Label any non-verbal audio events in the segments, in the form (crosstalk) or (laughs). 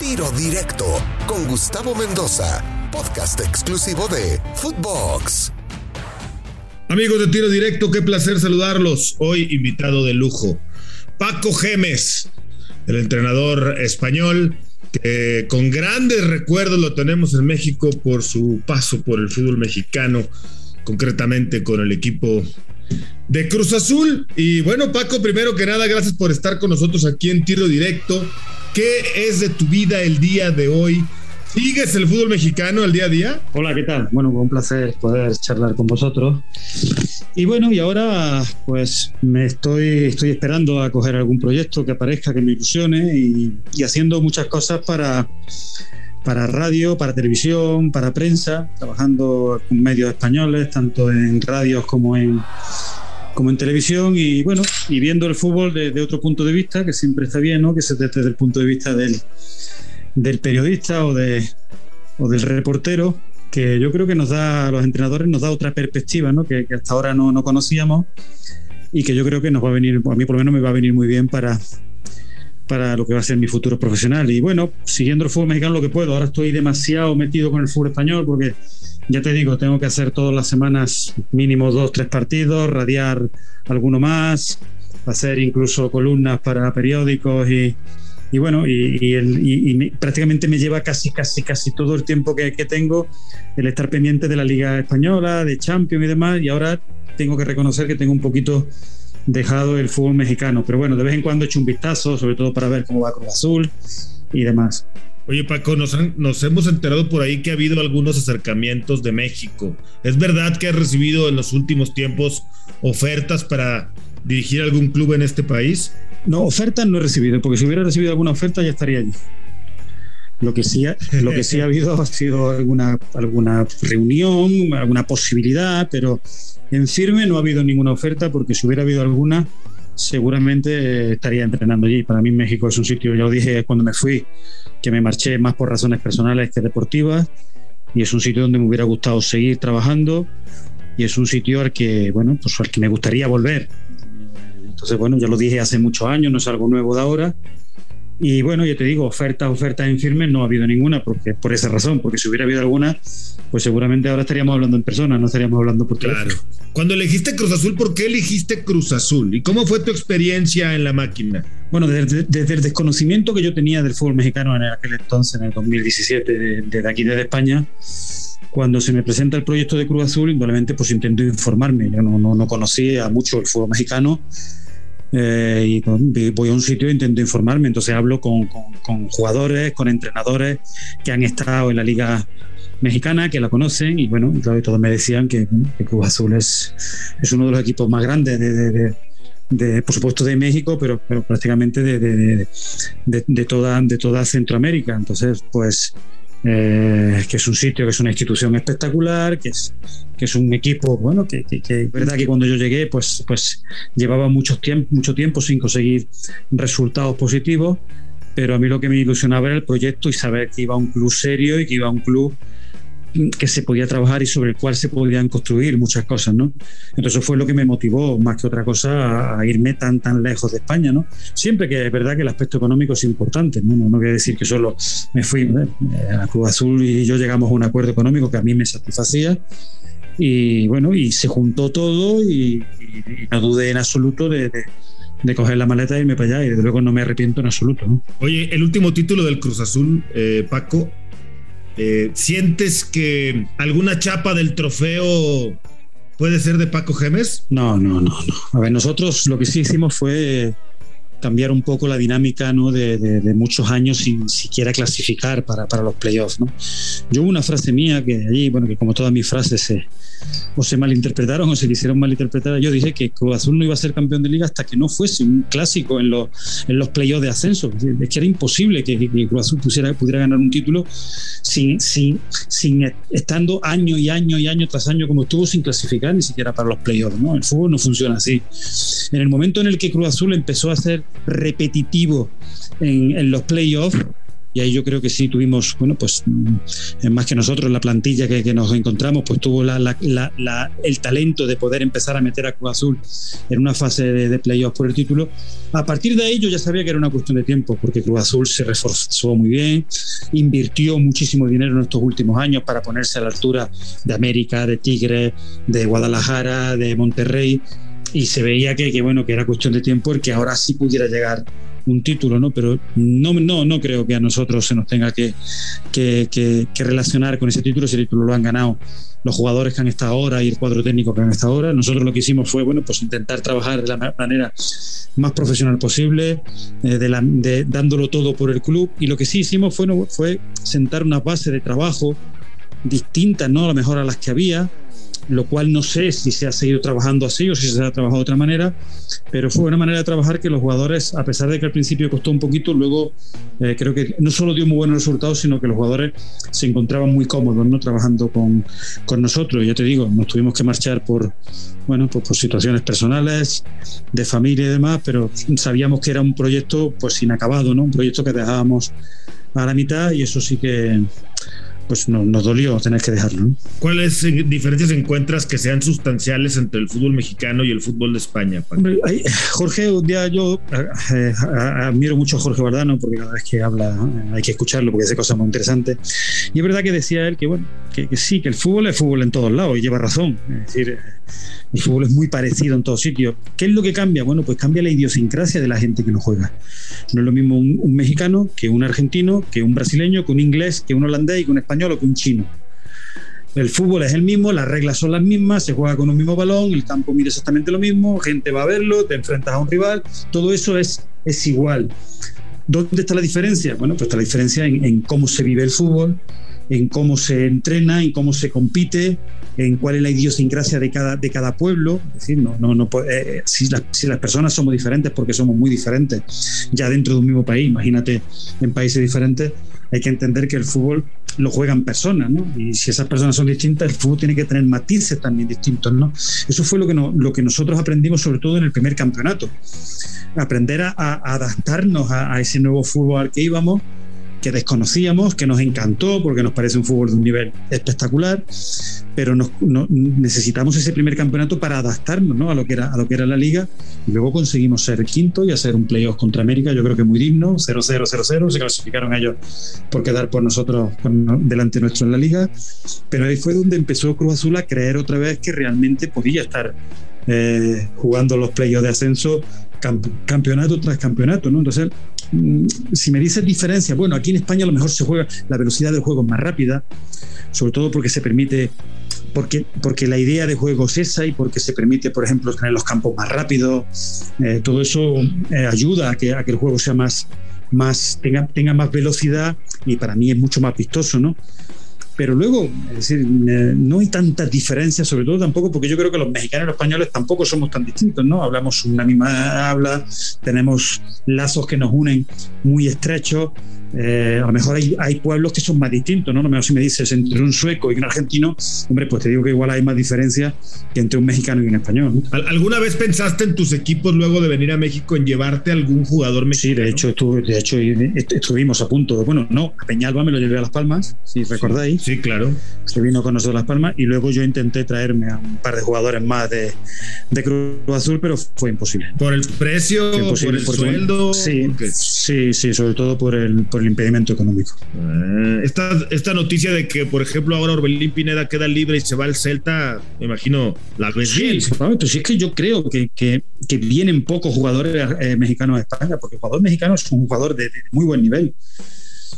Tiro Directo con Gustavo Mendoza, podcast exclusivo de Footbox. Amigos de Tiro Directo, qué placer saludarlos. Hoy invitado de lujo, Paco Gemes, el entrenador español que con grandes recuerdos lo tenemos en México por su paso por el fútbol mexicano, concretamente con el equipo de Cruz Azul. Y bueno, Paco, primero que nada, gracias por estar con nosotros aquí en Tiro Directo. ¿Qué es de tu vida el día de hoy? ¿Sigues el fútbol mexicano el día a día? Hola, ¿qué tal? Bueno, un placer poder charlar con vosotros. Y bueno, y ahora pues me estoy, estoy esperando a coger algún proyecto que aparezca, que me ilusione y, y haciendo muchas cosas para, para radio, para televisión, para prensa, trabajando con medios españoles, tanto en radios como en, como en televisión y bueno, y viendo el fútbol desde de otro punto de vista, que siempre está bien, ¿no? Que se desde el punto de vista del, del periodista o, de, o del reportero, que yo creo que nos da, a los entrenadores nos da otra perspectiva, ¿no? Que, que hasta ahora no, no conocíamos y que yo creo que nos va a venir, a mí por lo menos me va a venir muy bien para, para lo que va a ser mi futuro profesional. Y bueno, siguiendo el fútbol mexicano lo que puedo. Ahora estoy demasiado metido con el fútbol español porque ya te digo, tengo que hacer todas las semanas mínimo dos, tres partidos, radiar alguno más, hacer incluso columnas para periódicos y, bueno, y, prácticamente me lleva casi, casi, casi todo el tiempo que, tengo el estar pendiente de la Liga Española, de Champions y demás, y ahora tengo que reconocer que tengo un poquito dejado el fútbol mexicano, pero bueno, de vez en cuando he hecho un vistazo, sobre todo para ver cómo va Cruz Azul y demás. Oye, Paco, nos, han, nos, hemos enterado por ahí que ha habido algunos acercamientos de México. ¿Es verdad que has recibido en los últimos tiempos ofertas para dirigir algún club en este país? No, ofertas no he recibido, porque si hubiera recibido alguna oferta ya estaría allí. Lo que sí ha, lo que sí ha habido ha sido alguna, alguna reunión, alguna posibilidad, pero en firme no ha habido ninguna oferta, porque si hubiera habido alguna, seguramente estaría entrenando allí. Para mí México es un sitio, ya lo dije cuando me fui, que me marché más por razones personales que deportivas y es un sitio donde me hubiera gustado seguir trabajando y es un sitio al que, bueno, pues al que me gustaría volver. Entonces, bueno, ya lo dije hace muchos años, no es algo nuevo de ahora. Y bueno, ya te digo, ofertas, ofertas en firme no ha habido ninguna, porque por esa razón, porque si hubiera habido alguna, pues seguramente ahora estaríamos hablando en persona, no estaríamos hablando por teléfono. Claro. Cuando elegiste Cruz Azul, ¿por qué elegiste Cruz Azul? ¿Y cómo fue tu experiencia en la máquina? Bueno, desde, desde el desconocimiento que yo tenía del fútbol mexicano en aquel entonces, en el 2017, desde aquí, desde España, cuando se me presenta el proyecto de Cruz Azul, indudablemente pues intento informarme. Yo no, no, no conocía mucho el fútbol mexicano eh, y voy a un sitio e intento informarme. Entonces hablo con, con, con, jugadores, con entrenadores que han estado en la liga mexicana, que la conocen y bueno, claro, todos me decían que, que Cruz Azul es, es, uno de los equipos más grandes de, de, de de, por supuesto de México, pero, pero prácticamente de, de, de, toda, de toda Centroamérica. Entonces, pues eh, que es un sitio, que es una institución espectacular, que es, que es un equipo, bueno, que, que, que verdad que cuando yo llegué, pues, pues llevaba mucho tiempo, mucho tiempo sin conseguir resultados positivos, pero a mí lo que me ilusionaba era el proyecto y saber que iba a un club serio y que iba a un club que se podía trabajar y sobre el cual se podían construir muchas cosas, ¿no? Entonces fue lo que me motivó más que otra cosa a irme tan tan lejos de España, ¿no? Siempre que es verdad que el aspecto económico es importante, ¿no? No, no quiere decir que solo me fui ¿eh? a Cruz Azul y yo llegamos a un acuerdo económico que a mí me satisfacía y bueno, y se juntó todo y, y, y no dudé en absoluto de, de de coger la maleta e irme para allá y desde luego no me arrepiento en absoluto. ¿no? Oye, el último título del Cruz Azul, eh, Paco, eh, ¿sientes que alguna chapa del trofeo puede ser de Paco Gemes? No, no, no, no. A ver, nosotros lo que sí hicimos fue cambiar un poco la dinámica ¿no? de, de, de, muchos años sin siquiera clasificar para, para los playoffs. ¿no? Yo una frase mía que allí, bueno, que como todas mis frases se, o se malinterpretaron o se quisieron malinterpretar. Yo dije que Cruz Azul no iba a ser campeón de liga hasta que no fuese un clásico en, lo, en los playoffs de ascenso. Es que era imposible que, que Cruz Azul pusiera, pudiera ganar un título sin, sin, sin estando año y año y año tras año como estuvo sin clasificar ni siquiera para los playoffs. ¿no? El fútbol no funciona así. En el momento en el que Cruz Azul empezó a ser repetitivo en, los playoffs, y ahí yo creo que sí tuvimos, bueno, pues mm, más que nosotros, la plantilla que, que nos encontramos, pues tuvo el talento de poder empezar a meter a Cruz Azul en una fase de, de playoffs por el título. A partir de ahí yo ya sabía que era una cuestión de tiempo, porque Cruz Azul se reforzó muy bien, invirtió muchísimo dinero en estos últimos años para ponerse a la altura de América, de Tigre, de Guadalajara, de Monterrey, y se veía que, que, bueno que era cuestión de tiempo el que ahora sí pudiera llegar un título, ¿no? Pero no, no, no creo que a nosotros se nos tenga que, que, que, relacionar con ese título. Ese título lo han ganado los jugadores que han estado ahora y el cuadro técnico que han estado ahora. Nosotros lo que hicimos fue, bueno, pues intentar trabajar de la manera más profesional posible, eh, de dándolo todo por el club. Y lo que sí hicimos fue, fue sentar una base de trabajo distintas, ¿no? A lo mejor a las que había, lo cual no sé si se ha seguido trabajando así o si se ha trabajado de otra manera, pero fue una manera de trabajar que los jugadores, a pesar de que al principio costó un poquito, luego eh, creo que no solo dio muy buenos resultados, sino que los jugadores se encontraban muy cómodos ¿no? trabajando con, con nosotros. Ya te digo, nos tuvimos que marchar por, bueno, pues por situaciones personales, de familia y demás, pero sabíamos que era un proyecto pues inacabado, ¿no? un proyecto que dejábamos a la mitad y eso sí que pues no, nos dolió tener que dejarlo. ¿no? ¿Cuáles diferencias encuentras que sean sustanciales entre el fútbol mexicano y el fútbol de España? Hombre, hay, Jorge, un día yo eh, admiro mucho a Jorge Bardano porque cada vez que habla eh, hay que escucharlo porque hace cosas muy interesantes. Y es verdad que decía él que, bueno, que, que, sí, que el fútbol es fútbol en todos lados y lleva razón. Es decir, el fútbol es muy parecido en todos sitios. ¿Qué es lo que cambia? Bueno, pues cambia la idiosincrasia de la gente que lo juega. No es lo mismo un, mexicano que un argentino, que un brasileño, que un inglés, que un holandés que un español o que un chino. El fútbol es el mismo, las reglas son las mismas, se juega con un mismo balón, el campo mide exactamente lo mismo, gente va a verlo, te enfrentas a un rival, todo eso es, es igual. ¿Dónde está la diferencia? Bueno, pues está la diferencia en, en cómo se vive el fútbol, en cómo se entrena, en cómo se compite, en cuál es la idiosincrasia de cada, de cada pueblo. Es decir, no, no, no, eh, si, la, si, las personas somos diferentes, porque somos muy diferentes, ya dentro de un mismo país, imagínate en países diferentes, hay que entender que el fútbol lo juegan personas, ¿no? Y si esas personas son distintas, el fútbol tiene que tener matices también distintos, ¿no? Eso fue lo que, no, lo que nosotros aprendimos sobre todo en el primer campeonato. Aprender a, a adaptarnos a, a ese nuevo fútbol al que íbamos que desconocíamos, que nos encantó porque nos parece un fútbol de un nivel espectacular, pero nos, no, necesitamos ese primer campeonato para adaptarnos ¿no? a, lo que era, a lo que era la liga y luego conseguimos ser quinto y hacer un playoff contra América, yo creo que muy digno, 0-0-0-0, se clasificaron ellos por quedar por nosotros por delante nuestro en la liga, pero ahí fue donde empezó Cruz Azul a creer otra vez que realmente podía estar eh, jugando los playoffs de ascenso camp campeonato tras campeonato, ¿no? Entonces, si me dices diferencia, bueno, aquí en España a lo mejor se juega, la velocidad del juego es más rápida, sobre todo porque se permite, porque, porque la idea de juego es esa y porque se permite, por ejemplo, tener los campos más rápidos, eh, todo eso eh, ayuda a que, a el juego sea más, más tenga, tenga más velocidad y para mí es mucho más vistoso, ¿no? Pero luego, es decir, no hay tantas diferencias, sobre todo tampoco porque yo creo que los mexicanos y los españoles tampoco somos tan distintos, ¿no? Hablamos una misma habla, tenemos lazos que nos unen muy estrechos. Eh, a lo mejor hay, hay, pueblos que son más distintos, ¿no? No mejor si me dices entre un sueco y un argentino, hombre, pues te digo que igual hay más diferencia que entre un mexicano y un español. ¿no? ¿Alguna vez pensaste en tus equipos luego de venir a México en llevarte a algún jugador mexicano? Sí, de hecho, de hecho estuvimos a punto. De, bueno, no, a Peñalba me lo llevé a Las Palmas, si recordáis. Sí, claro. Se vino con nosotros a Las Palmas y luego yo intenté traerme a un par de jugadores más de, de Cruz Azul, pero fue imposible. ¿Por el precio? Imposible, ¿Por el sueldo? Sí, sí, sí, sobre todo por el, por el impedimento económico. Eh, esta, esta noticia de que, por ejemplo, ahora Orbelín Pineda queda libre y se va al Celta, me imagino, la ves sí, bien. Sí, es que yo creo que, que, que vienen pocos jugadores eh, mexicanos a España, porque el jugador mexicano es un jugador de, de muy buen nivel.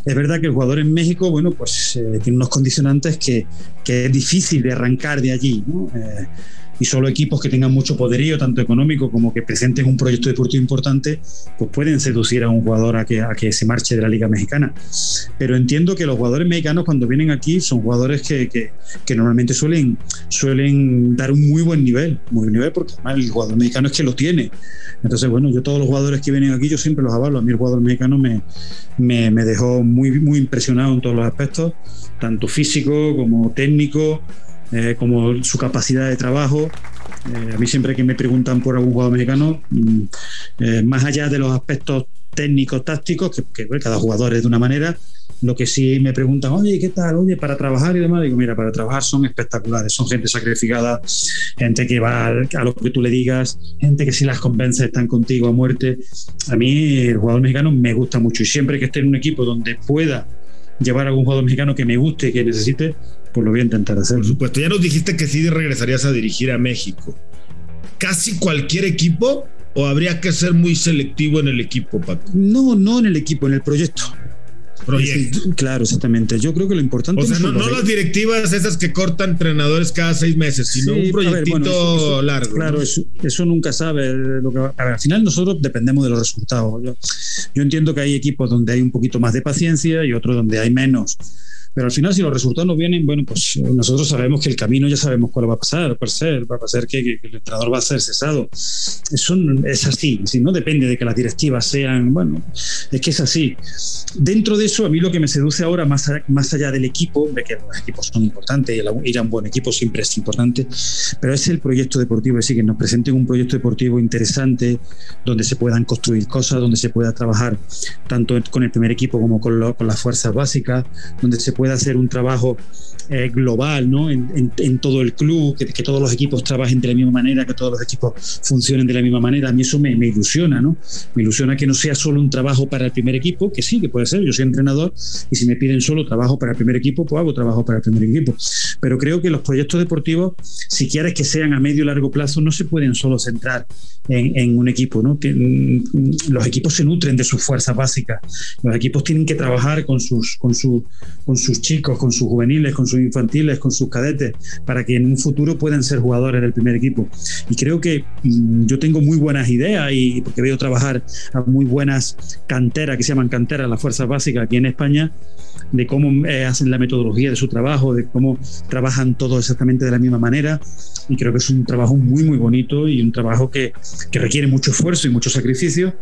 Es verdad que el jugador en México, bueno, pues eh, tiene unos condicionantes que, que, es difícil de arrancar de allí, ¿no? Eh, y solo equipos que tengan mucho poderío, tanto económico como que presenten un proyecto deportivo importante, pues pueden seducir a un jugador a que, a que se marche de la Liga Mexicana. Pero entiendo que los jugadores mexicanos cuando vienen aquí son jugadores que, que, que normalmente suelen, suelen dar un muy buen nivel, muy buen nivel porque además el jugador mexicano es que lo tiene. Entonces, bueno, yo todos los jugadores que vienen aquí, yo siempre los avalo. A mí el jugador mexicano me, me, me dejó muy, muy impresionado en todos los aspectos, tanto físico como técnico, eh, como su capacidad de trabajo. Eh, a mí siempre que me preguntan por algún jugador americano, eh, más allá de los aspectos técnicos, tácticos, que, cada jugador es de una manera. Lo que sí me preguntan, oye, ¿qué tal? Oye, para trabajar y demás, digo, mira, para trabajar son espectaculares, son gente sacrificada, gente que va a lo que tú le digas, gente que si las convence están contigo a muerte. A mí el jugador mexicano me gusta mucho y siempre que esté en un equipo donde pueda llevar a algún jugador mexicano que me guste, que necesite, pues lo voy a intentar hacer. Por supuesto, ya nos dijiste que sí regresarías a dirigir a México. ¿Casi cualquier equipo o habría que ser muy selectivo en el equipo, Paco? No, no en el equipo, en el proyecto. Proyecto. claro, exactamente. Yo creo que lo importante. O sea, no, las directivas esas que cortan entrenadores cada seis meses, sino un proyectito largo. Claro, eso, nunca sabe. Lo que, al final nosotros dependemos de los resultados. Yo, yo entiendo que hay equipos donde hay un poquito más de paciencia y otros donde hay menos. Pero al final, si los resultados no vienen, bueno, pues eh, nosotros sabemos que el camino ya sabemos cuál va a pasar, va a ser, va a pasar que, el entrenador va a ser cesado. Eso es así, si no depende de que las directivas sean, bueno, es que es así. Dentro de eso, a mí lo que me seduce ahora, más, más allá del equipo, de que los equipos son importantes, ir a un buen equipo siempre es importante, pero es el proyecto deportivo, es decir, que nos presenten un proyecto deportivo interesante, donde se puedan construir cosas, donde se pueda trabajar tanto con el primer equipo como con, con las fuerzas básicas, donde se pueda hacer un trabajo eh, global ¿no? En, todo el club, que, todos los equipos trabajen de la misma manera, que todos los equipos funcionen de la misma manera. A mí eso me, ilusiona, ¿no? Me ilusiona que no sea solo un trabajo para el primer equipo, que sí, que puede ser. Yo soy entrenador y si me piden solo trabajo para el primer equipo, pues hago trabajo para el primer equipo. Pero creo que los proyectos deportivos, si quieres que sean a medio y largo plazo, no se pueden solo centrar en, un equipo, ¿no? Mm, los equipos se nutren de sus fuerzas básicas. Los equipos tienen que trabajar con sus, con su, con sus chicos, con sus juveniles, con sus infantiles, con sus cadetes, para que en un futuro puedan ser jugadores del primer equipo. Y creo que mm, yo tengo muy buenas ideas y porque veo trabajar a muy buenas canteras, que se llaman canteras, las fuerzas básicas aquí en España, de cómo eh, hacen la metodología de su trabajo, de cómo trabajan todos exactamente de la misma manera. Y creo que es un trabajo muy, muy bonito y un trabajo que, que requiere mucho esfuerzo y mucho sacrificio,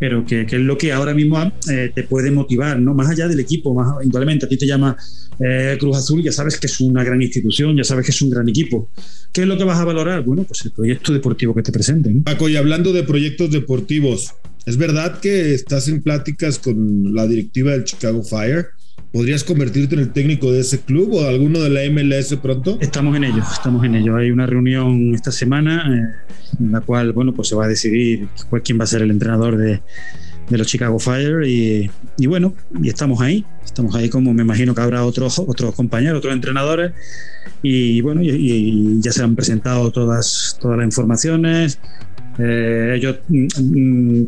pero que, que, es lo que ahora mismo eh, te puede motivar, ¿no? Más allá del equipo, más indudablemente, a ti te llama eh, Cruz Azul, ya sabes que es una gran institución, ya sabes que es un gran equipo. ¿Qué es lo que vas a valorar? Bueno, pues el proyecto deportivo que te presenten. Paco, y hablando de proyectos deportivos, ¿es verdad que estás en pláticas con la directiva del Chicago Fire? ¿Podrías convertirte en el técnico de ese club o alguno de la MLS pronto? Estamos en ello, estamos en ello. Hay una reunión esta semana eh, en la cual, bueno, pues se va a decidir quién va a ser el entrenador de, de los Chicago Fire y, y, bueno, y estamos ahí, estamos ahí como me imagino que habrá otros, otros compañeros, otros entrenadores y bueno, y, y ya se han presentado todas, todas las informaciones. Eh, ellos mm,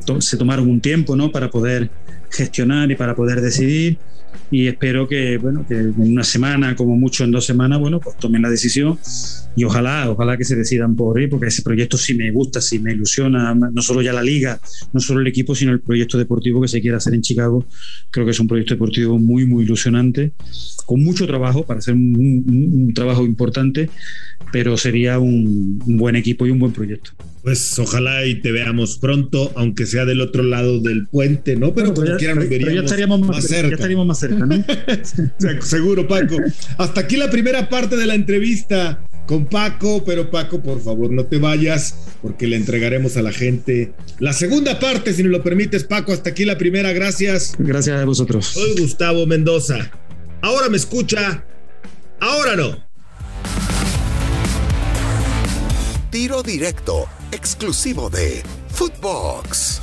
mm, se tomaron un tiempo ¿no? para poder gestionar y para poder decidir y espero que, bueno, que en una semana, como mucho en dos semanas, bueno, pues tomen la decisión y ojalá, ojalá que se decidan por ir, porque ese proyecto sí me gusta, sí me ilusiona, no solo ya la liga, no solo el equipo, sino el proyecto deportivo que se quiere hacer en Chicago. Creo que es un proyecto deportivo muy, muy ilusionante, con mucho trabajo para hacer un, un, un trabajo importante, pero sería un, un buen equipo y un buen proyecto. Pues ojalá y te veamos pronto, aunque sea del otro lado del puente, ¿no? Pero, pero quieran, pero ya estaríamos más, más cerca. Ya estaríamos más cerca, ¿no? (laughs) Seguro, Paco. Hasta aquí la primera parte de la entrevista con Paco, pero Paco, por favor, no te vayas porque le entregaremos a la gente la segunda parte, si nos lo permites, Paco. Hasta aquí la primera, gracias. Gracias a vosotros. Soy Gustavo Mendoza. Ahora me escucha, ahora no. Tiro directo, exclusivo de Footbox.